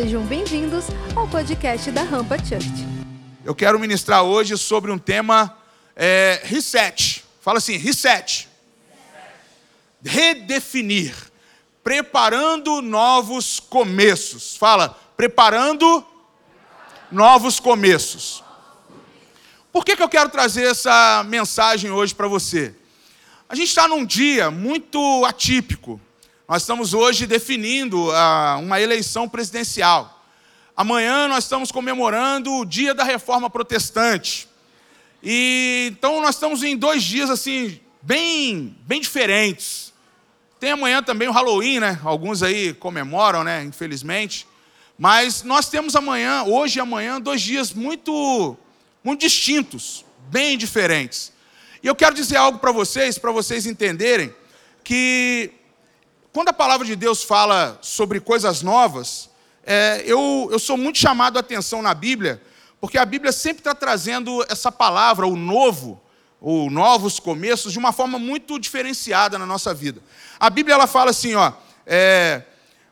Sejam bem-vindos ao podcast da Rampa Church. Eu quero ministrar hoje sobre um tema é, reset. Fala assim, reset. Redefinir. Preparando novos começos. Fala, preparando novos começos. Por que, que eu quero trazer essa mensagem hoje para você? A gente está num dia muito atípico. Nós estamos hoje definindo uh, uma eleição presidencial. Amanhã nós estamos comemorando o dia da reforma protestante. E então nós estamos em dois dias assim bem, bem diferentes. Tem amanhã também o Halloween, né? Alguns aí comemoram, né? Infelizmente. Mas nós temos amanhã, hoje e amanhã, dois dias muito, muito distintos, bem diferentes. E eu quero dizer algo para vocês, para vocês entenderem que quando a palavra de Deus fala sobre coisas novas, é, eu, eu sou muito chamado a atenção na Bíblia, porque a Bíblia sempre está trazendo essa palavra, o novo, ou novos começos, de uma forma muito diferenciada na nossa vida. A Bíblia ela fala assim, ó, é,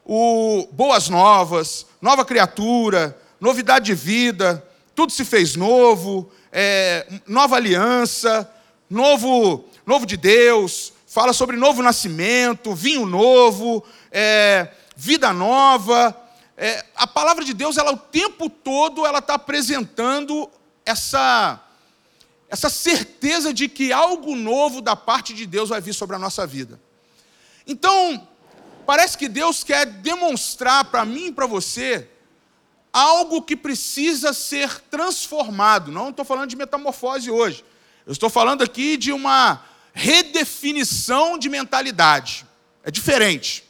o, boas novas, nova criatura, novidade de vida, tudo se fez novo, é, nova aliança, novo, novo de Deus, fala sobre novo nascimento, vinho novo, é, vida nova. É, a palavra de Deus, ela o tempo todo, ela está apresentando essa, essa certeza de que algo novo da parte de Deus vai vir sobre a nossa vida. Então, parece que Deus quer demonstrar para mim e para você algo que precisa ser transformado. Não estou falando de metamorfose hoje. Eu estou falando aqui de uma redefinição de mentalidade. É diferente.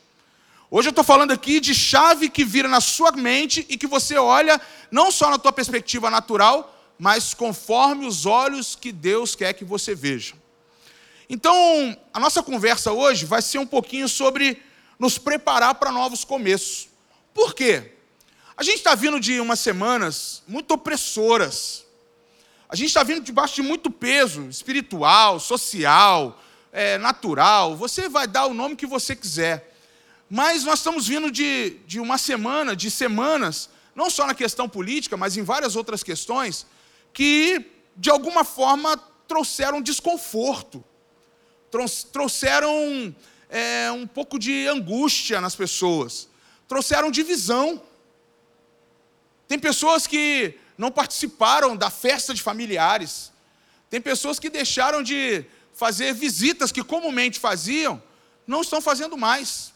Hoje eu estou falando aqui de chave que vira na sua mente e que você olha não só na tua perspectiva natural, mas conforme os olhos que Deus quer que você veja. Então, a nossa conversa hoje vai ser um pouquinho sobre nos preparar para novos começos. Por quê? A gente está vindo de umas semanas muito opressoras. A gente está vindo debaixo de muito peso espiritual, social, é, natural. Você vai dar o nome que você quiser. Mas nós estamos vindo de, de uma semana, de semanas, não só na questão política, mas em várias outras questões, que de alguma forma trouxeram desconforto, trouxeram é, um pouco de angústia nas pessoas, trouxeram divisão. Tem pessoas que não participaram da festa de familiares. Tem pessoas que deixaram de fazer visitas que comumente faziam, não estão fazendo mais.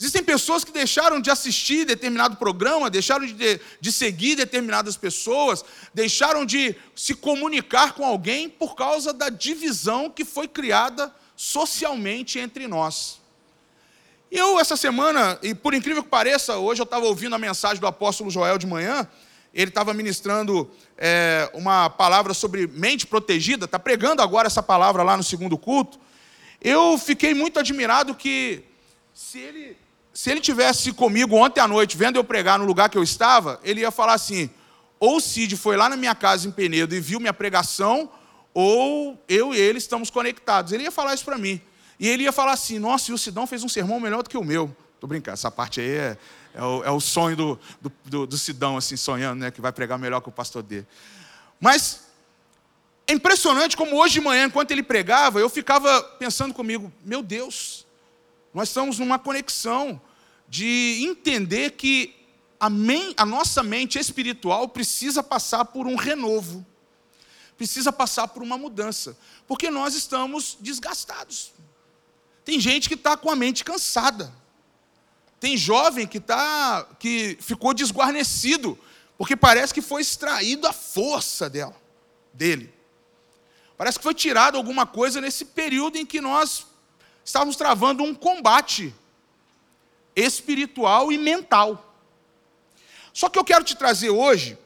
Existem pessoas que deixaram de assistir determinado programa, deixaram de, de seguir determinadas pessoas, deixaram de se comunicar com alguém por causa da divisão que foi criada socialmente entre nós. Eu, essa semana, e por incrível que pareça, hoje eu estava ouvindo a mensagem do apóstolo Joel de manhã, ele estava ministrando é, uma palavra sobre mente protegida, está pregando agora essa palavra lá no segundo culto. Eu fiquei muito admirado que, se ele, se ele tivesse comigo ontem à noite, vendo eu pregar no lugar que eu estava, ele ia falar assim: ou o Cid foi lá na minha casa em Penedo e viu minha pregação, ou eu e ele estamos conectados. Ele ia falar isso para mim. E ele ia falar assim: nossa, e o Sidão fez um sermão melhor do que o meu. Estou brincando, essa parte aí é, é o, é o sonho do, do, do, do, Sidão, assim, sonhando, né? Que vai pregar melhor que o pastor dele. Mas é impressionante como hoje de manhã, enquanto ele pregava, eu ficava pensando comigo, meu Deus, nós estamos numa conexão de entender que a, men, a nossa mente espiritual precisa passar por um renovo, precisa passar por uma mudança, porque nós estamos desgastados. Tem gente que está com a mente cansada. Tem jovem que, tá, que ficou desguarnecido, porque parece que foi extraído a força dela, dele. Parece que foi tirado alguma coisa nesse período em que nós estávamos travando um combate espiritual e mental. Só que eu quero te trazer hoje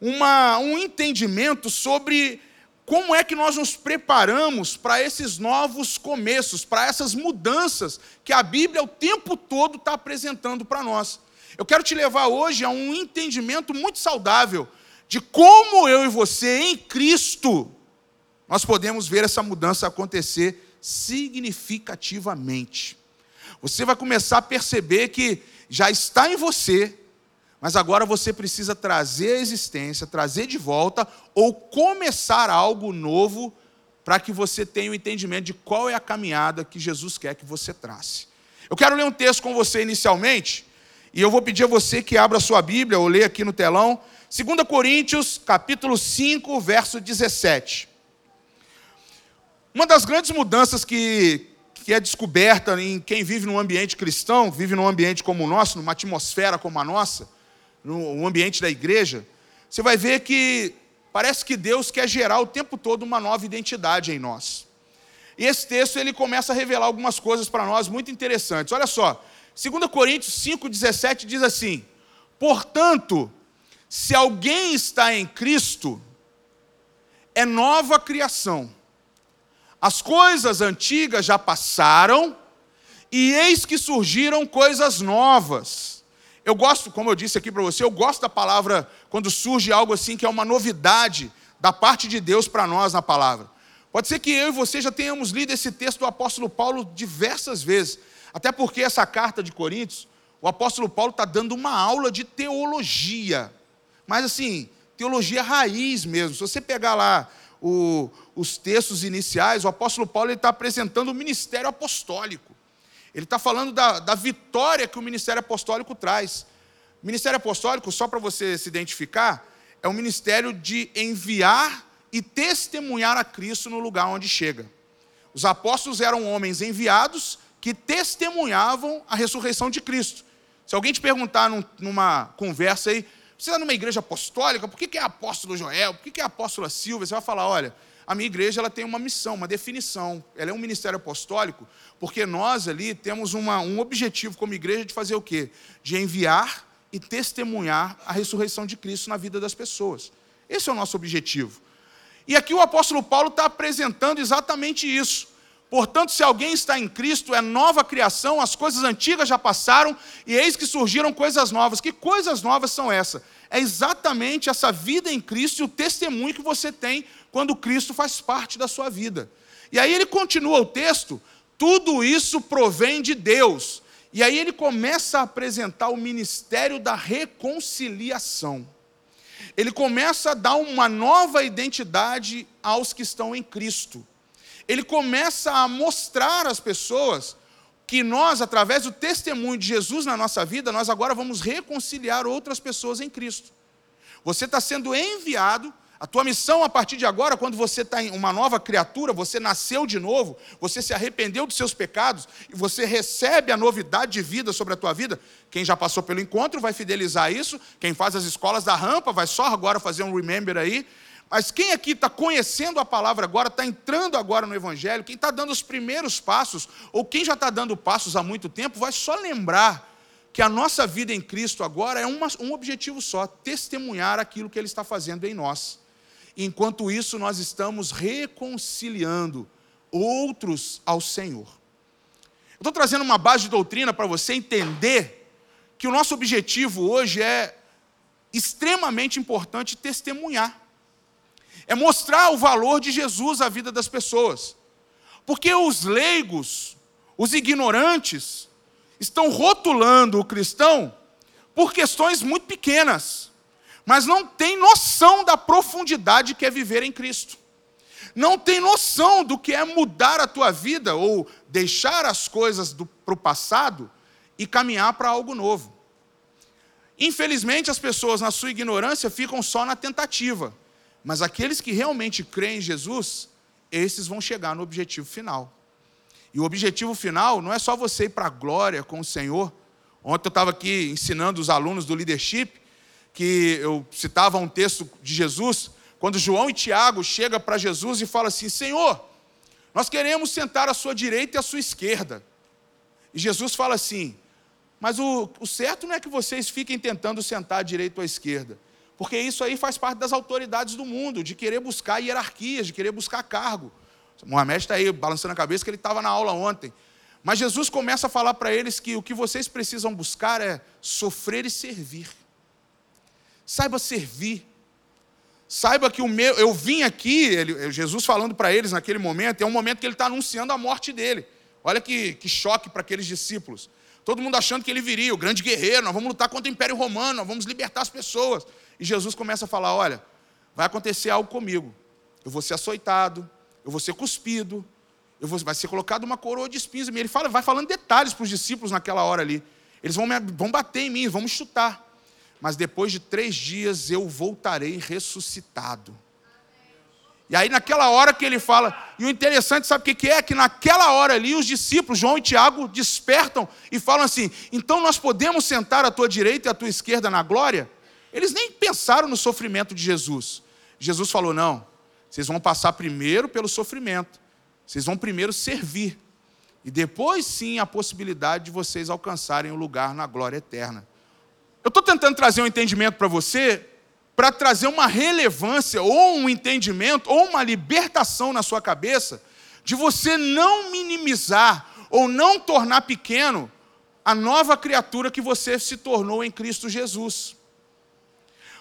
uma, um entendimento sobre como é que nós nos preparamos para esses novos começos, para essas mudanças que a Bíblia o tempo todo está apresentando para nós? Eu quero te levar hoje a um entendimento muito saudável de como eu e você, em Cristo, nós podemos ver essa mudança acontecer significativamente. Você vai começar a perceber que já está em você, Mas agora você precisa trazer a existência, trazer de volta ou começar algo novo para que você tenha o um entendimento de qual é a caminhada que Jesus quer que você trace. Eu quero ler um texto com você inicialmente, e eu vou pedir a você que abra a sua Bíblia, ou leia aqui no telão, 2 Coríntios, capítulo 5, verso 17. Uma das grandes mudanças que, que é descoberta em quem vive num ambiente cristão, vive num ambiente como o nosso, numa atmosfera como a nossa, no ambiente da igreja, você vai ver que parece que Deus quer gerar o tempo todo uma nova identidade em nós. E esse texto ele começa a revelar algumas coisas para nós muito interessantes. Olha só, 2 Coríntios 5,17 diz assim: Portanto, se alguém está em Cristo, é nova criação. As coisas antigas já passaram, e eis que surgiram coisas novas. Eu gosto, como eu disse aqui para você, eu gosto da palavra quando surge algo assim que é uma novidade da parte de Deus para nós na palavra. Pode ser que eu e você já tenhamos lido esse texto do apóstolo Paulo diversas vezes, até porque essa carta de Coríntios, o apóstolo Paulo está dando uma aula de teologia, mas assim, teologia raiz mesmo. Se você pegar lá o, os textos iniciais, o apóstolo Paulo está apresentando o ministério apostólico. Ele está falando da, da vitória que o ministério apostólico traz. O ministério apostólico, só para você se identificar, é um ministério de enviar e testemunhar a Cristo no lugar onde chega. Os apóstolos eram homens enviados que testemunhavam a ressurreição de Cristo. Se alguém te perguntar num, numa conversa aí, você está numa igreja apostólica, por que é apóstolo Joel? Por que é apóstola Silvia? Você vai falar, olha, a minha igreja ela tem uma missão, uma definição. Ela é um ministério apostólico, porque nós ali temos uma, um objetivo como igreja de fazer o quê? De enviar e testemunhar a ressurreição de Cristo na vida das pessoas. Esse é o nosso objetivo. E aqui o apóstolo Paulo está apresentando exatamente isso. Portanto, se alguém está em Cristo, é nova criação, as coisas antigas já passaram e eis que surgiram coisas novas. Que coisas novas são essas? É exatamente essa vida em Cristo e o testemunho que você tem quando Cristo faz parte da sua vida. E aí ele continua o texto: tudo isso provém de Deus. E aí ele começa a apresentar o ministério da reconciliação ele começa a dar uma nova identidade aos que estão em Cristo. Ele começa a mostrar às pessoas que nós, através do testemunho de Jesus na nossa vida, nós agora vamos reconciliar outras pessoas em Cristo. Você está sendo enviado a tua missão a partir de agora, quando você está em uma nova criatura, você nasceu de novo, você se arrependeu dos seus pecados e você recebe a novidade de vida sobre a tua vida. Quem já passou pelo encontro vai fidelizar isso. Quem faz as escolas da rampa vai só agora fazer um remember aí. Mas quem aqui está conhecendo a palavra agora, está entrando agora no Evangelho, quem está dando os primeiros passos, ou quem já está dando passos há muito tempo, vai só lembrar que a nossa vida em Cristo agora é uma, um objetivo só: testemunhar aquilo que Ele está fazendo em nós. Enquanto isso, nós estamos reconciliando outros ao Senhor. Eu estou trazendo uma base de doutrina para você entender que o nosso objetivo hoje é extremamente importante testemunhar. É mostrar o valor de Jesus à vida das pessoas. Porque os leigos, os ignorantes, estão rotulando o cristão por questões muito pequenas mas não tem noção da profundidade que é viver em Cristo. Não tem noção do que é mudar a tua vida ou deixar as coisas para o passado e caminhar para algo novo. Infelizmente, as pessoas, na sua ignorância, ficam só na tentativa. Mas aqueles que realmente creem em Jesus, esses vão chegar no objetivo final. E o objetivo final não é só você ir para a glória com o Senhor. Ontem eu estava aqui ensinando os alunos do leadership que eu citava um texto de Jesus, quando João e Tiago chegam para Jesus e falam assim: Senhor, nós queremos sentar à sua direita e à sua esquerda. E Jesus fala assim: Mas o, o certo não é que vocês fiquem tentando sentar à direita ou à esquerda, porque isso aí faz parte das autoridades do mundo, de querer buscar hierarquias, de querer buscar cargo. Mohamed está aí balançando a cabeça que ele estava na aula ontem. Mas Jesus começa a falar para eles que o que vocês precisam buscar é sofrer e servir. Saiba servir. Saiba que o meu, eu vim aqui, ele, Jesus falando para eles naquele momento, é um momento que ele está anunciando a morte dele. Olha que, que choque para aqueles discípulos. Todo mundo achando que ele viria, o grande guerreiro, nós vamos lutar contra o Império Romano, nós vamos libertar as pessoas. E Jesus começa a falar: olha, vai acontecer algo comigo. Eu vou ser açoitado, eu vou ser cuspido, eu vou, vai ser colocado uma coroa de espinhos em mim. Ele fala, vai falando detalhes para os discípulos naquela hora ali. Eles vão, me, vão bater em mim, vão me chutar. Mas depois de três dias eu voltarei ressuscitado. E aí, naquela hora que ele fala, e o interessante, sabe o que é? Que naquela hora ali, os discípulos, João e Tiago, despertam e falam assim: então nós podemos sentar à tua direita e à tua esquerda na glória? Eles nem pensaram no sofrimento de Jesus. Jesus falou: não, vocês vão passar primeiro pelo sofrimento, vocês vão primeiro servir, e depois sim a possibilidade de vocês alcançarem o lugar na glória eterna. Eu estou tentando trazer um entendimento para você para trazer uma relevância, ou um entendimento, ou uma libertação na sua cabeça, de você não minimizar ou não tornar pequeno a nova criatura que você se tornou em Cristo Jesus.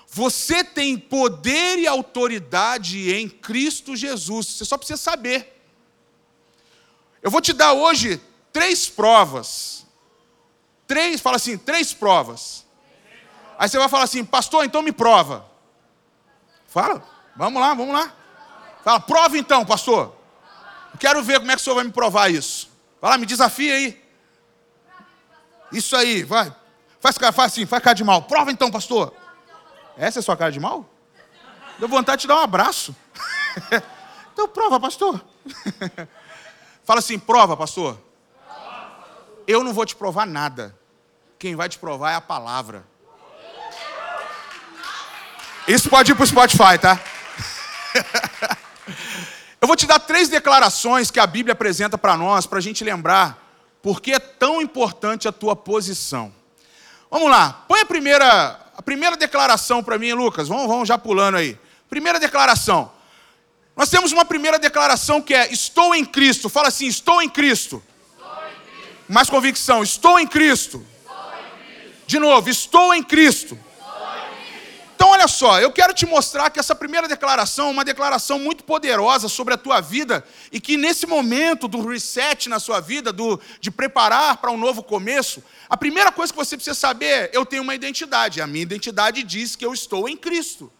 Você tem poder e autoridade em Cristo Jesus, você só precisa saber. Eu vou te dar hoje três provas. Três, fala assim, três provas Aí você vai falar assim, pastor, então me prova. Fala, vamos lá, vamos lá. Fala, prova então, pastor. Quero ver como é que o senhor vai me provar isso. Vai lá, me desafia aí. Isso aí, vai. Faz, faz assim, faz cara de mal. Prova então, pastor. Essa é sua cara de mal? Deu vontade de te dar um abraço. então prova, pastor. Fala assim, prova, pastor. Eu não vou te provar nada. Quem vai te provar é a palavra. Isso pode ir para o Spotify, tá? Eu vou te dar três declarações que a Bíblia apresenta para nós, para a gente lembrar por que é tão importante a tua posição. Vamos lá, põe a primeira, a primeira declaração para mim, Lucas. Vamos, vamos já pulando aí. Primeira declaração. Nós temos uma primeira declaração que é: Estou em Cristo. Fala assim: Estou em Cristo. Estou em Cristo. Mais convicção: Estou em Cristo. Estou em Cristo. De novo: Estou em Cristo. Então, olha só, eu quero te mostrar que essa primeira declaração é uma declaração muito poderosa sobre a tua vida e que nesse momento do reset na sua vida, do, de preparar para um novo começo, a primeira coisa que você precisa saber é: eu tenho uma identidade. A minha identidade diz que eu estou em Cristo.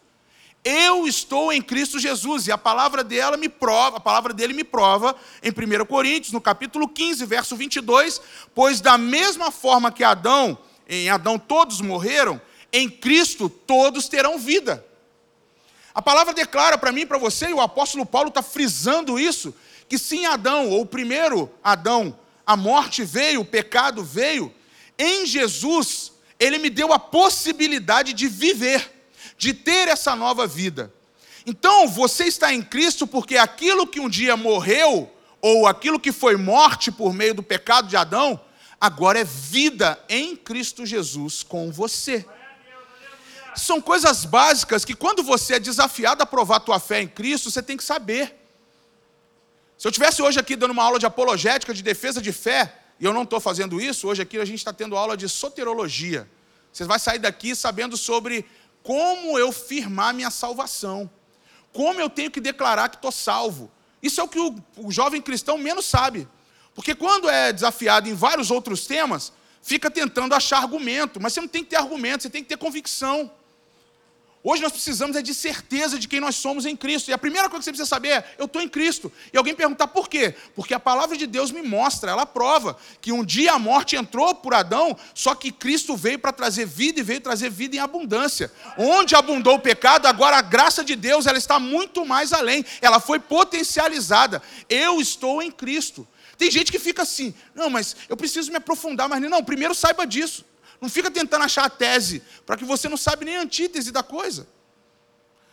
Eu estou em Cristo Jesus e a palavra dela me prova, a palavra dele me prova em 1 Coríntios, no capítulo 15, verso 22, pois da mesma forma que Adão, em Adão todos morreram, em Cristo todos terão vida. A palavra declara para mim para você, e o apóstolo Paulo está frisando isso, que sim, Adão, ou primeiro Adão, a morte veio, o pecado veio, em Jesus, ele me deu a possibilidade de viver, de ter essa nova vida. Então, você está em Cristo porque aquilo que um dia morreu, ou aquilo que foi morte por meio do pecado de Adão, agora é vida em Cristo Jesus com você. São coisas básicas que quando você é desafiado a provar a tua fé em Cristo, você tem que saber. Se eu tivesse hoje aqui dando uma aula de apologética, de defesa de fé, e eu não estou fazendo isso, hoje aqui a gente está tendo aula de soterologia. Você vai sair daqui sabendo sobre como eu firmar minha salvação. Como eu tenho que declarar que estou salvo. Isso é o que o, o jovem cristão menos sabe. Porque quando é desafiado em vários outros temas, fica tentando achar argumento. Mas você não tem que ter argumento, você tem que ter convicção. Hoje nós precisamos é de certeza de quem nós somos em Cristo. E a primeira coisa que você precisa saber é: eu estou em Cristo. E alguém perguntar por quê? Porque a palavra de Deus me mostra, ela prova que um dia a morte entrou por Adão, só que Cristo veio para trazer vida e veio trazer vida em abundância. Onde abundou o pecado, agora a graça de Deus ela está muito mais além. Ela foi potencializada. Eu estou em Cristo. Tem gente que fica assim: não, mas eu preciso me aprofundar, mas não, primeiro saiba disso. Não fica tentando achar a tese, para que você não sabe nem a antítese da coisa.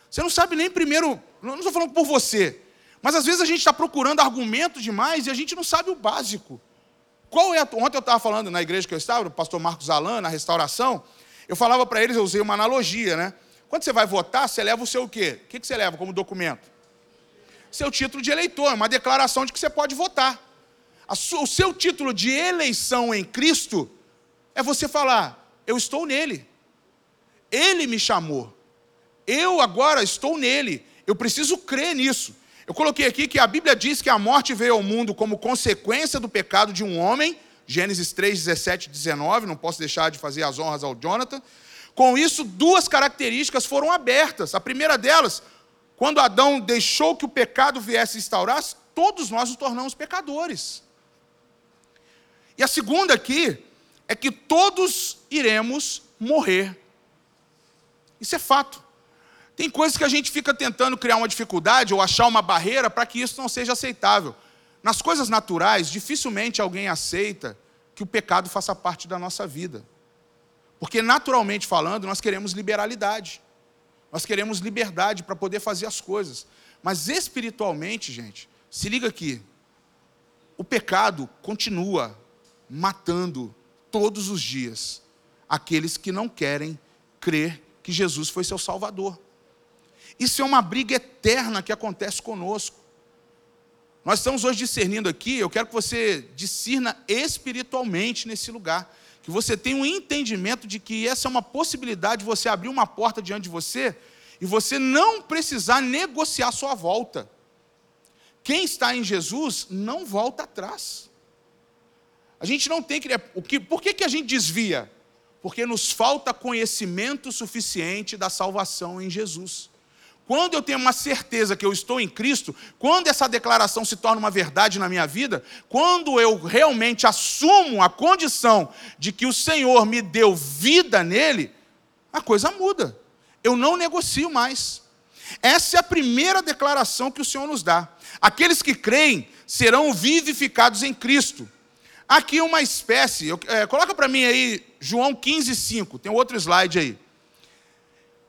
Você não sabe nem primeiro, não estou falando por você, mas às vezes a gente está procurando argumento demais e a gente não sabe o básico. Qual é? A... Ontem eu estava falando na igreja que eu estava, o pastor Marcos Alan, na restauração, eu falava para eles, eu usei uma analogia, né? Quando você vai votar, você leva o seu quê? O que você leva como documento? Seu título de eleitor, uma declaração de que você pode votar. O seu título de eleição em Cristo é você falar: eu estou nele. Ele me chamou. Eu agora estou nele. Eu preciso crer nisso. Eu coloquei aqui que a Bíblia diz que a morte veio ao mundo como consequência do pecado de um homem, Gênesis 3, 17 e 19, não posso deixar de fazer as honras ao Jonathan. Com isso, duas características foram abertas. A primeira delas, quando Adão deixou que o pecado viesse instaurar, todos nós nos tornamos pecadores. E a segunda aqui é que todos iremos morrer. Isso é fato. Tem coisas que a gente fica tentando criar uma dificuldade ou achar uma barreira para que isso não seja aceitável. Nas coisas naturais, dificilmente alguém aceita que o pecado faça parte da nossa vida. Porque, naturalmente falando, nós queremos liberalidade. Nós queremos liberdade para poder fazer as coisas. Mas espiritualmente, gente, se liga aqui. O pecado continua matando todos os dias aqueles que não querem crer que Jesus foi seu Salvador. Isso é uma briga eterna que acontece conosco. Nós estamos hoje discernindo aqui, eu quero que você discirna espiritualmente nesse lugar. Que você tenha um entendimento de que essa é uma possibilidade de você abrir uma porta diante de você e você não precisar negociar sua volta. Quem está em Jesus não volta atrás. A gente não tem que. O que por que, que a gente desvia? Porque nos falta conhecimento suficiente da salvação em Jesus. Quando eu tenho uma certeza que eu estou em Cristo, quando essa declaração se torna uma verdade na minha vida, quando eu realmente assumo a condição de que o Senhor me deu vida nele, a coisa muda. Eu não negocio mais. Essa é a primeira declaração que o Senhor nos dá. Aqueles que creem serão vivificados em Cristo. Aqui uma espécie, é, coloca para mim aí João 15, 5, tem outro slide aí.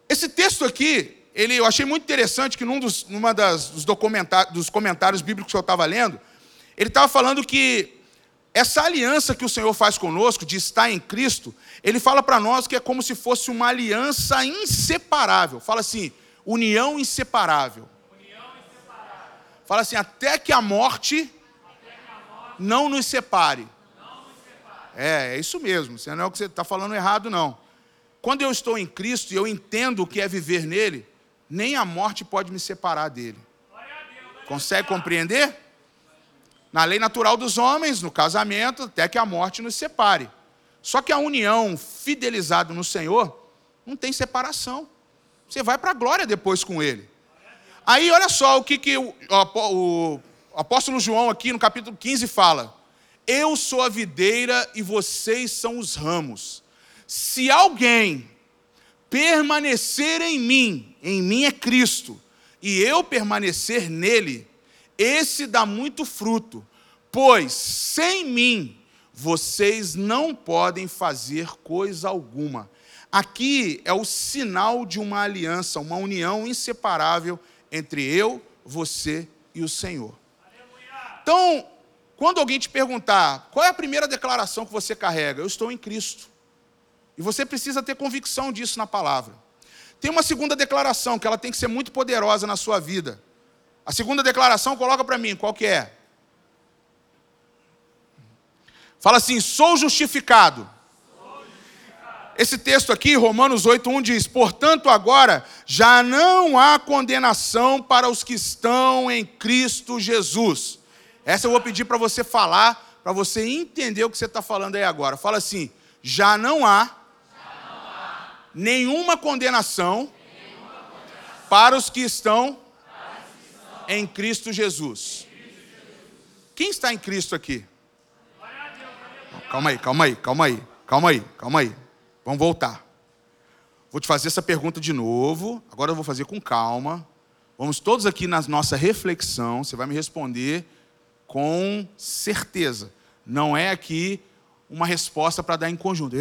Esse texto aqui, ele, eu achei muito interessante que num dos, numa das, dos, dos comentários bíblicos que eu estava lendo, ele estava falando que essa aliança que o Senhor faz conosco, de estar em Cristo, ele fala para nós que é como se fosse uma aliança inseparável. Fala assim, união inseparável. União inseparável. Fala assim, até que a morte não, nos separe. É, é isso mesmo. Você não é o que você está falando errado, não. Quando eu estou em Cristo e eu entendo o que é viver nele, nem a morte pode me separar dele. Consegue compreender? Na lei natural dos homens, no casamento, até que a morte nos separe. Só que a união fidelizada no Senhor não tem separação. Você vai para a glória depois com ele. Aí, olha só o que, que o, o, o apóstolo João, aqui no capítulo 15, fala: Eu sou a videira e vocês são os ramos. Se alguém permanecer em mim, em mim é Cristo, e eu permanecer nele, esse dá muito fruto, pois sem mim vocês não podem fazer coisa alguma. Aqui é o sinal de uma aliança, uma união inseparável entre eu, você e o Senhor. Então, quando alguém te perguntar qual é a primeira declaração que você carrega, eu estou em Cristo. E você precisa ter convicção disso na palavra. Tem uma segunda declaração que ela tem que ser muito poderosa na sua vida. A segunda declaração, coloca para mim, qual que é? Fala assim: sou justificado. Esse texto aqui, Romanos 8:1 diz: "Portanto, agora já não há condenação para os que estão em Cristo Jesus." Essa eu vou pedir para você falar, para você entender o que você está falando aí agora. Fala assim: já não há nenhuma condenação, para os que estão, em Cristo Jesus. Quem está em Cristo aqui? Calma aí, calma aí, calma aí, calma aí, calma aí. Vamos voltar. Vou te fazer essa pergunta de novo. Agora eu vou fazer com calma. Vamos todos aqui na nossa reflexão. Você vai me responder com certeza. Não é aqui uma resposta para dar em conjunto.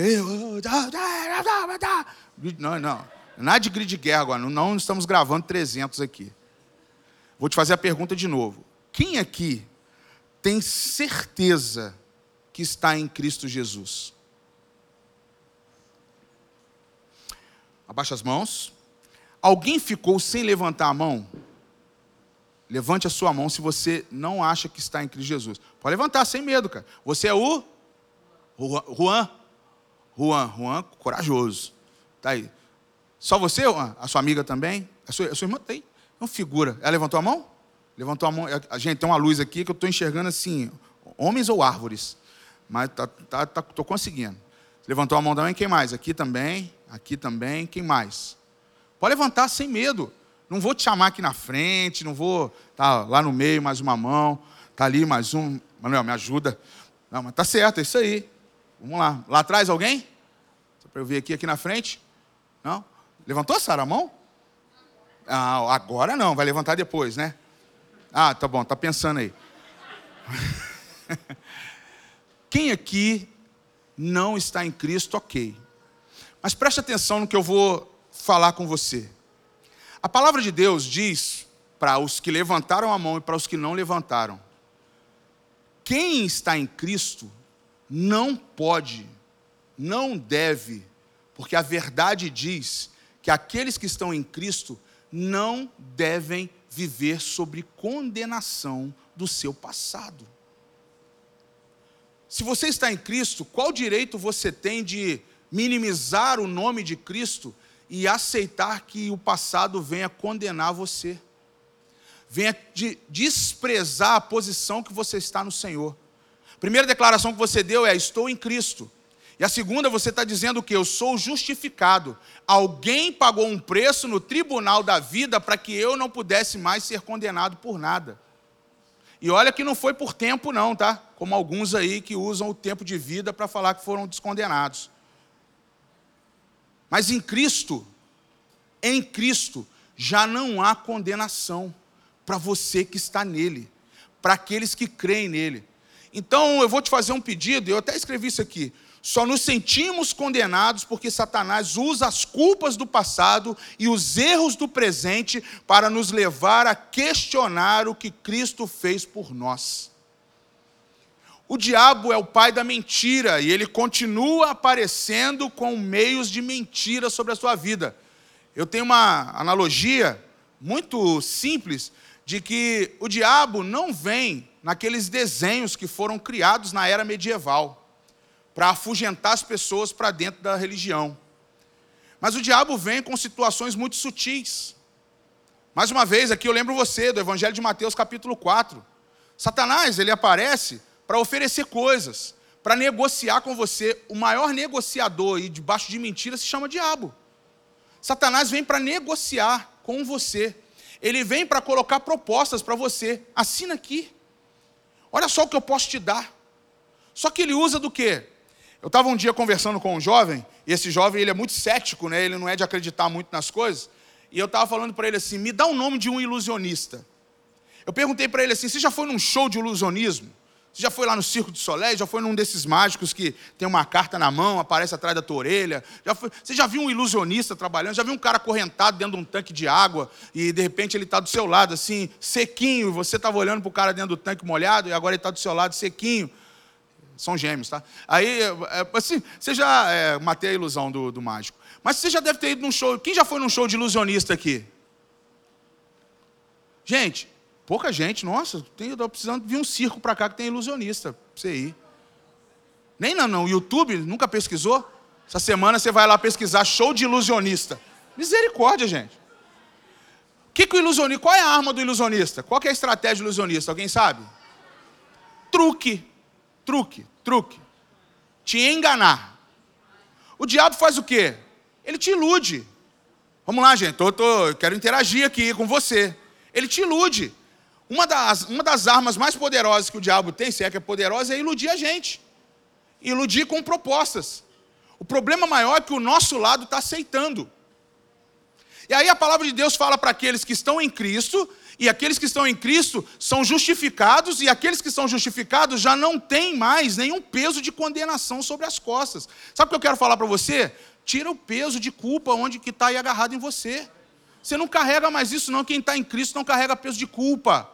Não, não. Nada de grito de guerra agora. Não estamos gravando 300 aqui. Vou te fazer a pergunta de novo. Quem aqui tem certeza que está em Cristo Jesus? Abaixa as mãos. Alguém ficou sem levantar a mão? Levante a sua mão se você não acha que está em Cristo Jesus. Pode levantar sem medo, cara. Você é o Juan. Juan, Juan, corajoso. Tá aí. Só você, Juan? A sua amiga também? A sua, a sua irmã tem? Não figura. Ela levantou a mão? Levantou a mão. A gente tem uma luz aqui que eu estou enxergando assim, homens ou árvores. Mas tá, tá, tá, tô conseguindo. Levantou a mão também, quem mais? Aqui também, aqui também, quem mais? Pode levantar sem medo. Não vou te chamar aqui na frente, não vou. Tá lá no meio mais uma mão, tá ali mais um. Manuel, me ajuda. Não, mas tá certo, é isso aí. Vamos lá. Lá atrás alguém? Só para eu ver aqui, aqui na frente. Não? Levantou, Sara, a mão? Ah, agora não, vai levantar depois, né? Ah, tá bom, tá pensando aí. Quem aqui não está em Cristo, ok. Mas preste atenção no que eu vou falar com você. A palavra de Deus diz para os que levantaram a mão e para os que não levantaram: quem está em Cristo não pode, não deve, porque a verdade diz que aqueles que estão em Cristo não devem viver sobre condenação do seu passado. Se você está em Cristo, qual direito você tem de minimizar o nome de Cristo e aceitar que o passado venha condenar você? Venha de desprezar a posição que você está no Senhor. A primeira declaração que você deu é: Estou em Cristo. E a segunda, você está dizendo que eu sou justificado. Alguém pagou um preço no tribunal da vida para que eu não pudesse mais ser condenado por nada. E olha que não foi por tempo, não, tá? Como alguns aí que usam o tempo de vida para falar que foram descondenados. Mas em Cristo, em Cristo, já não há condenação para você que está nele, para aqueles que creem nele. Então eu vou te fazer um pedido, eu até escrevi isso aqui. Só nos sentimos condenados porque Satanás usa as culpas do passado e os erros do presente para nos levar a questionar o que Cristo fez por nós. O diabo é o pai da mentira e ele continua aparecendo com meios de mentira sobre a sua vida. Eu tenho uma analogia muito simples de que o diabo não vem naqueles desenhos que foram criados na era medieval para afugentar as pessoas para dentro da religião. Mas o diabo vem com situações muito sutis. Mais uma vez, aqui eu lembro você do Evangelho de Mateus, capítulo 4. Satanás, ele aparece para oferecer coisas, para negociar com você. O maior negociador e debaixo de mentira se chama diabo. Satanás vem para negociar com você. Ele vem para colocar propostas para você. Assina aqui. Olha só o que eu posso te dar. Só que ele usa do quê? Eu estava um dia conversando com um jovem, e esse jovem ele é muito cético, né? ele não é de acreditar muito nas coisas, e eu estava falando para ele assim: me dá o nome de um ilusionista. Eu perguntei para ele assim: você já foi num show de ilusionismo? Você já foi lá no Circo de Soleil? Já foi num desses mágicos que tem uma carta na mão, aparece atrás da tua orelha? Já foi... Você já viu um ilusionista trabalhando? Já viu um cara acorrentado dentro de um tanque de água e de repente ele está do seu lado, assim, sequinho, e você estava olhando para o cara dentro do tanque molhado e agora ele está do seu lado, sequinho? São gêmeos, tá? Aí, é, assim, você já. É, matei a ilusão do, do mágico. Mas você já deve ter ido num show. Quem já foi num show de ilusionista aqui? Gente, pouca gente. Nossa, estou precisando vir um circo para cá que tem ilusionista. Pra você ir. Nem não, não. YouTube, nunca pesquisou? Essa semana você vai lá pesquisar show de ilusionista. Misericórdia, gente. Que que o ilusionista, qual é a arma do ilusionista? Qual é a estratégia do ilusionista? Alguém sabe? Truque. Truque, truque. Te enganar. O diabo faz o quê? Ele te ilude. Vamos lá, gente, tô, tô, quero interagir aqui com você. Ele te ilude. Uma das, uma das armas mais poderosas que o diabo tem, se é que é poderosa, é iludir a gente. Iludir com propostas. O problema maior é que o nosso lado está aceitando. E aí a palavra de Deus fala para aqueles que estão em Cristo e aqueles que estão em Cristo são justificados, e aqueles que são justificados já não têm mais nenhum peso de condenação sobre as costas. Sabe o que eu quero falar para você? Tira o peso de culpa onde que está aí agarrado em você. Você não carrega mais isso, não. Quem está em Cristo não carrega peso de culpa.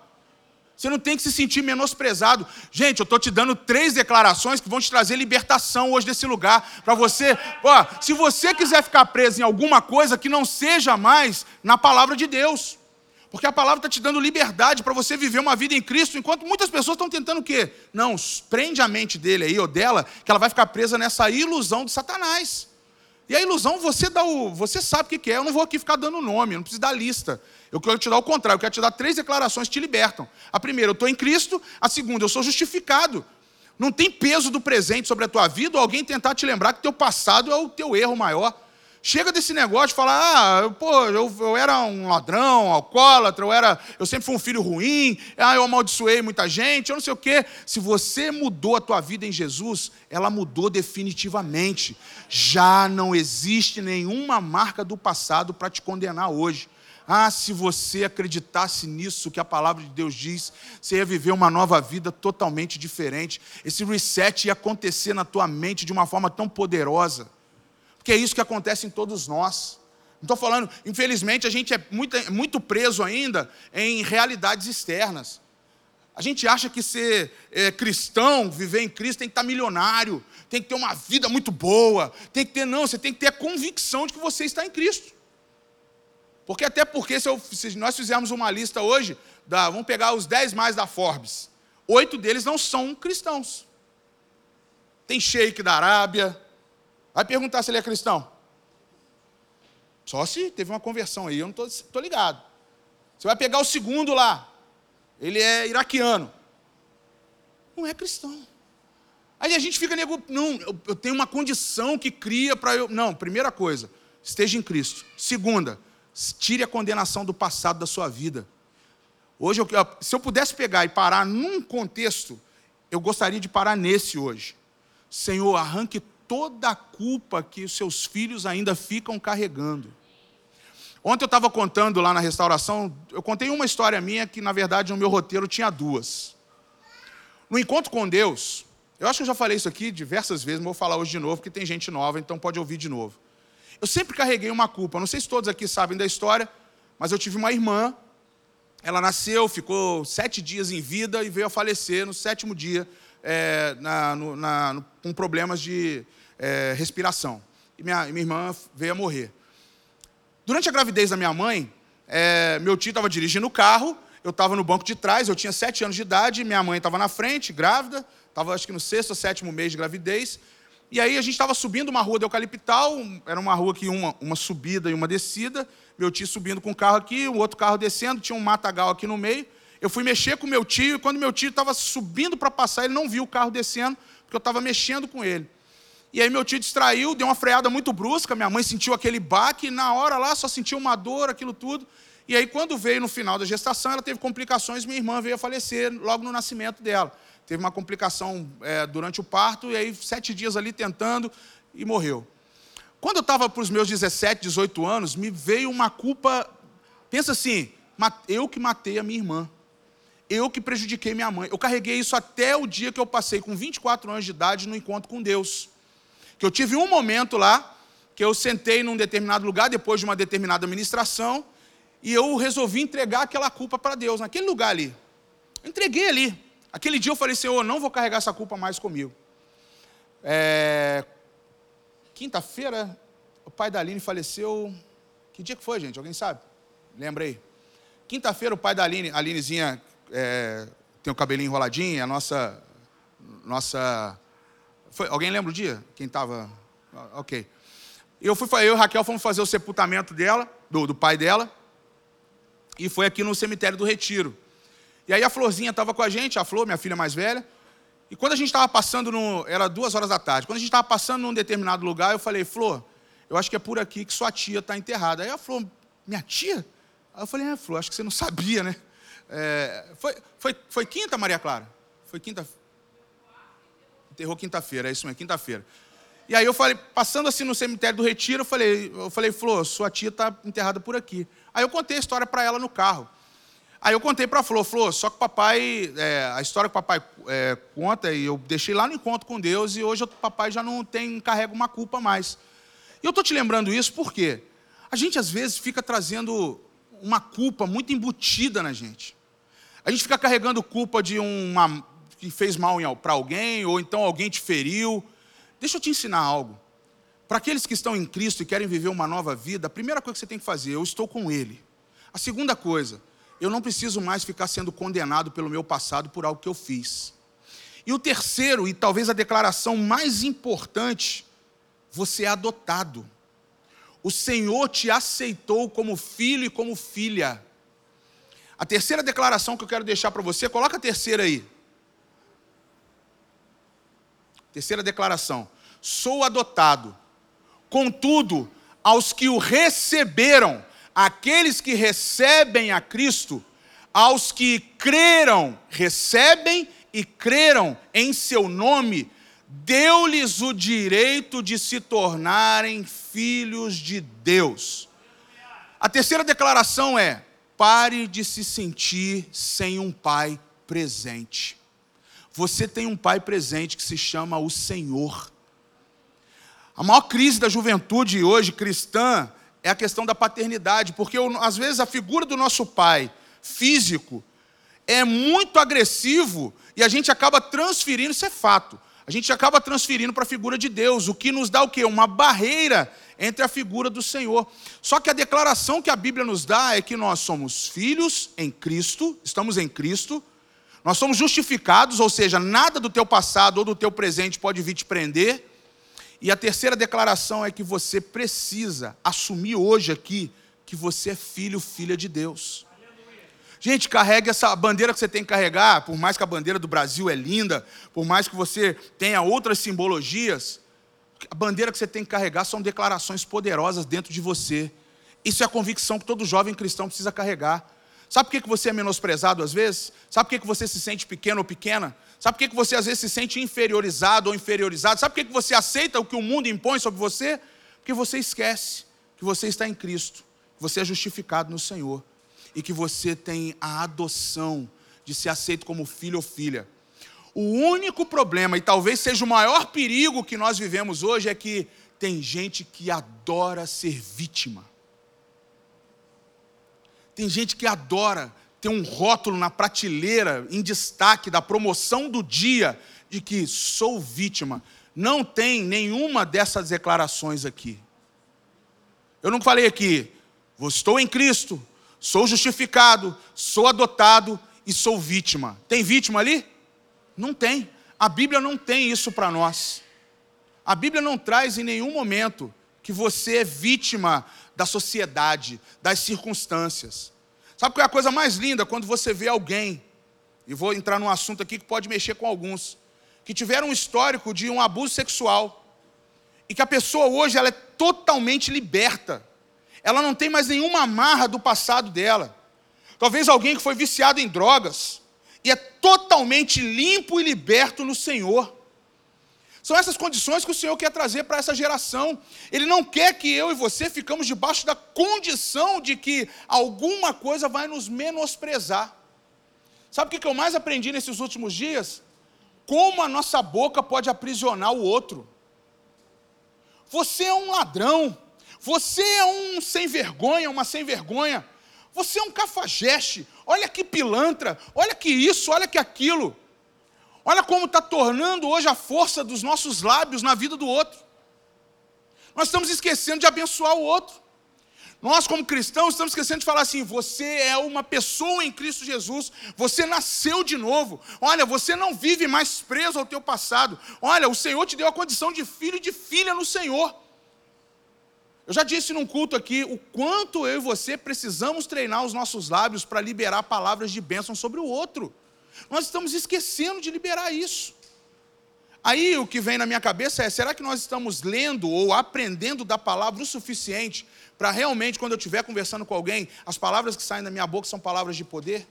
Você não tem que se sentir menosprezado. Gente, eu estou te dando três declarações que vão te trazer libertação hoje desse lugar. Para você, ó, se você quiser ficar preso em alguma coisa que não seja mais na palavra de Deus. Porque a palavra está te dando liberdade para você viver uma vida em Cristo, enquanto muitas pessoas estão tentando o quê? Não, prende a mente dele aí ou dela, que ela vai ficar presa nessa ilusão de Satanás. E a ilusão, você dá o. Você sabe o que é. Eu não vou aqui ficar dando nome, eu não preciso dar lista. Eu quero te dar o contrário, eu quero te dar três declarações que te libertam. A primeira, eu estou em Cristo. A segunda, eu sou justificado. Não tem peso do presente sobre a tua vida ou alguém tentar te lembrar que teu passado é o teu erro maior. Chega desse negócio de falar, ah, pô, eu, eu era um ladrão, alcoólatra, eu, era, eu sempre fui um filho ruim, ah, eu amaldiçoei muita gente, eu não sei o quê. Se você mudou a tua vida em Jesus, ela mudou definitivamente. Já não existe nenhuma marca do passado para te condenar hoje. Ah, se você acreditasse nisso que a palavra de Deus diz, você ia viver uma nova vida totalmente diferente. Esse reset ia acontecer na tua mente de uma forma tão poderosa. Porque é isso que acontece em todos nós. Não estou falando, infelizmente, a gente é muito, muito preso ainda em realidades externas. A gente acha que ser é, cristão, viver em Cristo, tem que estar milionário, tem que ter uma vida muito boa, tem que ter, não, você tem que ter a convicção de que você está em Cristo. Porque até porque, se, eu, se nós fizermos uma lista hoje, da, vamos pegar os dez mais da Forbes, oito deles não são cristãos. Tem sheik da Arábia, Vai perguntar se ele é cristão. Só se teve uma conversão aí, eu não estou ligado. Você vai pegar o segundo lá. Ele é iraquiano. Não é cristão. Aí a gente fica nego, não, eu tenho uma condição que cria para eu. Não, primeira coisa, esteja em Cristo. Segunda, tire a condenação do passado da sua vida. Hoje, se eu pudesse pegar e parar num contexto, eu gostaria de parar nesse hoje. Senhor, arranque toda a culpa que os seus filhos ainda ficam carregando. Ontem eu estava contando lá na restauração, eu contei uma história minha que, na verdade, no meu roteiro tinha duas. No encontro com Deus, eu acho que eu já falei isso aqui diversas vezes, mas vou falar hoje de novo, porque tem gente nova, então pode ouvir de novo. Eu sempre carreguei uma culpa, não sei se todos aqui sabem da história, mas eu tive uma irmã, ela nasceu, ficou sete dias em vida e veio a falecer no sétimo dia, é, na, no, na, com problemas de é, respiração. E minha, minha irmã veio a morrer. Durante a gravidez da minha mãe, é, meu tio estava dirigindo o carro, eu estava no banco de trás, eu tinha sete anos de idade, minha mãe estava na frente, grávida, estava acho que no sexto ou sétimo mês de gravidez. E aí a gente estava subindo uma rua de eucaliptal, era uma rua que uma, uma subida e uma descida, meu tio subindo com o carro aqui, o outro carro descendo, tinha um matagal aqui no meio. Eu fui mexer com meu tio, e quando meu tio estava subindo para passar, ele não viu o carro descendo, porque eu estava mexendo com ele. E aí meu tio distraiu, deu uma freada muito brusca, minha mãe sentiu aquele baque, e na hora lá só sentiu uma dor, aquilo tudo. E aí quando veio no final da gestação, ela teve complicações, minha irmã veio a falecer logo no nascimento dela. Teve uma complicação é, durante o parto, e aí sete dias ali tentando, e morreu. Quando eu estava para os meus 17, 18 anos, me veio uma culpa, pensa assim, eu que matei a minha irmã. Eu que prejudiquei minha mãe. Eu carreguei isso até o dia que eu passei com 24 anos de idade no encontro com Deus que eu tive um momento lá, que eu sentei num determinado lugar, depois de uma determinada ministração, e eu resolvi entregar aquela culpa para Deus, naquele lugar ali. Eu entreguei ali. Aquele dia eu falei, Senhor, não vou carregar essa culpa mais comigo. É... Quinta-feira, o pai da Aline faleceu. Que dia que foi, gente? Alguém sabe? Lembra aí. Quinta-feira, o pai da Aline, Alinezinha é... tem o cabelinho enroladinho, a nossa, nossa foi, alguém lembra o dia? Quem estava. Ok. Eu, fui, eu e Raquel fomos fazer o sepultamento dela, do, do pai dela, e foi aqui no cemitério do Retiro. E aí a Florzinha estava com a gente, a Flor, minha filha mais velha, e quando a gente estava passando no. Era duas horas da tarde. Quando a gente estava passando num determinado lugar, eu falei, Flor, eu acho que é por aqui que sua tia está enterrada. Aí a Flor, minha tia? Aí eu falei, é, Flor, acho que você não sabia, né? É, foi, foi, foi quinta, Maria Clara? Foi quinta? Enterrou quinta-feira, é isso mesmo, quinta-feira. E aí eu falei, passando assim no cemitério do Retiro, eu falei, eu falei, Flor, sua tia está enterrada por aqui. Aí eu contei a história para ela no carro. Aí eu contei para a Flor, Flor, só que o papai, é, a história que o papai é, conta, e eu deixei lá no encontro com Deus, e hoje o papai já não tem, carrega uma culpa mais. E eu estou te lembrando isso porque a gente às vezes fica trazendo uma culpa muito embutida na gente. A gente fica carregando culpa de uma, que fez mal para alguém, ou então alguém te feriu. Deixa eu te ensinar algo. Para aqueles que estão em Cristo e querem viver uma nova vida, a primeira coisa que você tem que fazer, eu estou com Ele. A segunda coisa, eu não preciso mais ficar sendo condenado pelo meu passado por algo que eu fiz. E o terceiro, e talvez a declaração mais importante, você é adotado. o Senhor te aceitou como filho e como filha. A terceira declaração que eu quero deixar para você, coloca a terceira aí. Terceira declaração: sou adotado. Contudo, aos que o receberam, aqueles que recebem a Cristo, aos que creram, recebem e creram em seu nome, deu-lhes o direito de se tornarem filhos de Deus. A terceira declaração é: pare de se sentir sem um pai presente. Você tem um pai presente que se chama o Senhor. A maior crise da juventude hoje cristã é a questão da paternidade, porque às vezes a figura do nosso pai físico é muito agressivo e a gente acaba transferindo, isso é fato. A gente acaba transferindo para a figura de Deus, o que nos dá o quê? Uma barreira entre a figura do Senhor. Só que a declaração que a Bíblia nos dá é que nós somos filhos em Cristo, estamos em Cristo, nós somos justificados, ou seja, nada do teu passado ou do teu presente pode vir te prender. E a terceira declaração é que você precisa assumir hoje aqui que você é filho, filha de Deus. Gente, carregue essa bandeira que você tem que carregar, por mais que a bandeira do Brasil é linda, por mais que você tenha outras simbologias, a bandeira que você tem que carregar são declarações poderosas dentro de você. Isso é a convicção que todo jovem cristão precisa carregar. Sabe por que você é menosprezado às vezes? Sabe por que você se sente pequeno ou pequena? Sabe por que você às vezes se sente inferiorizado ou inferiorizado? Sabe por que você aceita o que o mundo impõe sobre você? Porque você esquece que você está em Cristo, que você é justificado no Senhor e que você tem a adoção de ser aceito como filho ou filha. O único problema, e talvez seja o maior perigo que nós vivemos hoje, é que tem gente que adora ser vítima. Tem gente que adora ter um rótulo na prateleira, em destaque da promoção do dia, de que sou vítima. Não tem nenhuma dessas declarações aqui. Eu não falei aqui, estou em Cristo, sou justificado, sou adotado e sou vítima. Tem vítima ali? Não tem. A Bíblia não tem isso para nós. A Bíblia não traz em nenhum momento que você é vítima da sociedade, das circunstâncias. Sabe qual é a coisa mais linda? Quando você vê alguém, e vou entrar num assunto aqui que pode mexer com alguns, que tiveram um histórico de um abuso sexual, e que a pessoa hoje ela é totalmente liberta. Ela não tem mais nenhuma amarra do passado dela. Talvez alguém que foi viciado em drogas e é totalmente limpo e liberto no Senhor. São essas condições que o Senhor quer trazer para essa geração. Ele não quer que eu e você ficamos debaixo da condição de que alguma coisa vai nos menosprezar. Sabe o que eu mais aprendi nesses últimos dias? Como a nossa boca pode aprisionar o outro. Você é um ladrão. Você é um sem vergonha, uma sem vergonha. Você é um cafajeste. Olha que pilantra. Olha que isso, olha que aquilo. Olha como está tornando hoje a força dos nossos lábios na vida do outro. Nós estamos esquecendo de abençoar o outro. Nós, como cristãos, estamos esquecendo de falar assim: você é uma pessoa em Cristo Jesus, você nasceu de novo. Olha, você não vive mais preso ao teu passado. Olha, o Senhor te deu a condição de filho e de filha no Senhor. Eu já disse num culto aqui o quanto eu e você precisamos treinar os nossos lábios para liberar palavras de bênção sobre o outro. Nós estamos esquecendo de liberar isso. Aí o que vem na minha cabeça é: será que nós estamos lendo ou aprendendo da palavra o suficiente para realmente, quando eu estiver conversando com alguém, as palavras que saem da minha boca são palavras de poder?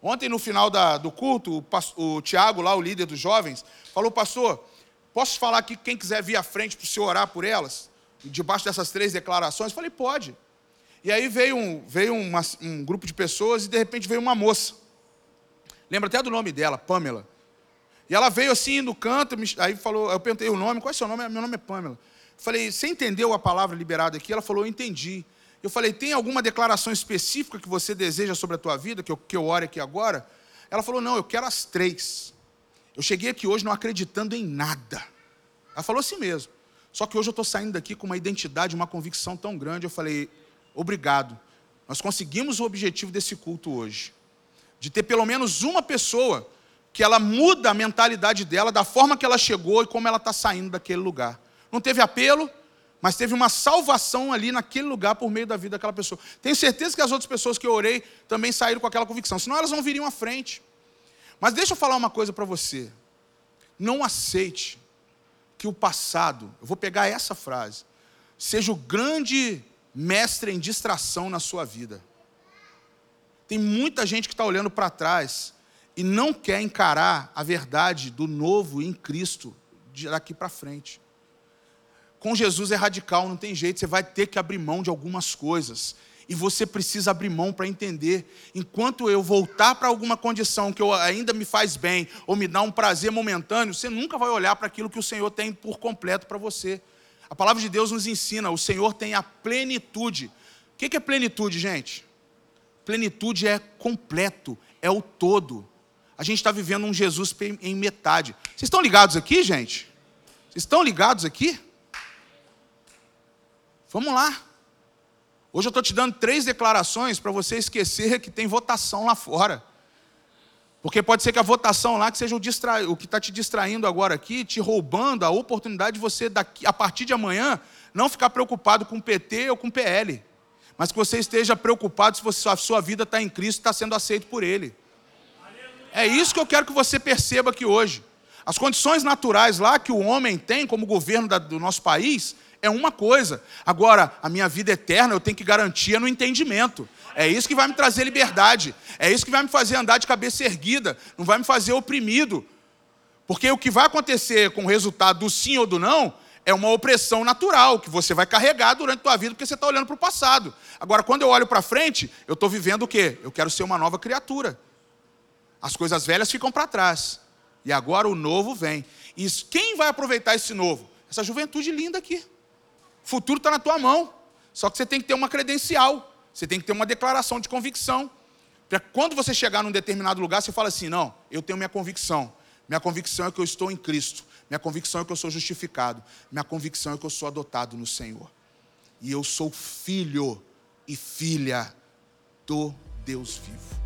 Ontem, no final da, do culto, o, o Tiago, lá, o líder dos jovens, falou: Pastor, posso falar aqui quem quiser vir à frente para o senhor orar por elas? Debaixo dessas três declarações? Falei: Pode. E aí veio, um, veio uma, um grupo de pessoas e de repente veio uma moça. Lembra até do nome dela, Pamela. E ela veio assim no canto, aí falou, eu perguntei o nome, qual é seu nome? Meu nome é Pamela. Falei, você entendeu a palavra liberada aqui? Ela falou, eu entendi. Eu falei, tem alguma declaração específica que você deseja sobre a tua vida, que eu, que eu ore aqui agora? Ela falou, não, eu quero as três. Eu cheguei aqui hoje não acreditando em nada. Ela falou assim mesmo. Só que hoje eu estou saindo daqui com uma identidade, uma convicção tão grande. Eu falei, obrigado. Nós conseguimos o objetivo desse culto hoje de ter pelo menos uma pessoa que ela muda a mentalidade dela, da forma que ela chegou e como ela está saindo daquele lugar. Não teve apelo, mas teve uma salvação ali naquele lugar por meio da vida daquela pessoa. Tenho certeza que as outras pessoas que eu orei também saíram com aquela convicção, senão elas não viriam à frente. Mas deixa eu falar uma coisa para você. Não aceite que o passado, eu vou pegar essa frase, seja o grande mestre em distração na sua vida. Tem muita gente que está olhando para trás e não quer encarar a verdade do novo em Cristo daqui para frente. Com Jesus é radical, não tem jeito, você vai ter que abrir mão de algumas coisas. E você precisa abrir mão para entender. Enquanto eu voltar para alguma condição que eu ainda me faz bem, ou me dá um prazer momentâneo, você nunca vai olhar para aquilo que o Senhor tem por completo para você. A palavra de Deus nos ensina, o Senhor tem a plenitude. O que é plenitude, gente? Plenitude é completo, é o todo. A gente está vivendo um Jesus em metade. Vocês estão ligados aqui, gente? Vocês estão ligados aqui? Vamos lá. Hoje eu estou te dando três declarações para você esquecer que tem votação lá fora. Porque pode ser que a votação lá que seja o, distra... o que está te distraindo agora aqui, te roubando a oportunidade de você, daqui, a partir de amanhã, não ficar preocupado com PT ou com PL. Mas que você esteja preocupado se você, a sua vida está em Cristo e está sendo aceito por Ele. É isso que eu quero que você perceba aqui hoje. As condições naturais lá que o homem tem como governo da, do nosso país, é uma coisa. Agora, a minha vida eterna eu tenho que garantir no entendimento. É isso que vai me trazer liberdade. É isso que vai me fazer andar de cabeça erguida. Não vai me fazer oprimido. Porque o que vai acontecer com o resultado do sim ou do não é uma opressão natural que você vai carregar durante a tua vida porque você está olhando para o passado. Agora, quando eu olho para frente, eu estou vivendo o quê? Eu quero ser uma nova criatura. As coisas velhas ficam para trás. E agora o novo vem. E quem vai aproveitar esse novo? Essa juventude linda aqui. O futuro está na tua mão. Só que você tem que ter uma credencial. Você tem que ter uma declaração de convicção. Para quando você chegar num determinado lugar, você fala assim: não, eu tenho minha convicção. Minha convicção é que eu estou em Cristo. Minha convicção é que eu sou justificado. Minha convicção é que eu sou adotado no Senhor. E eu sou filho e filha do Deus vivo.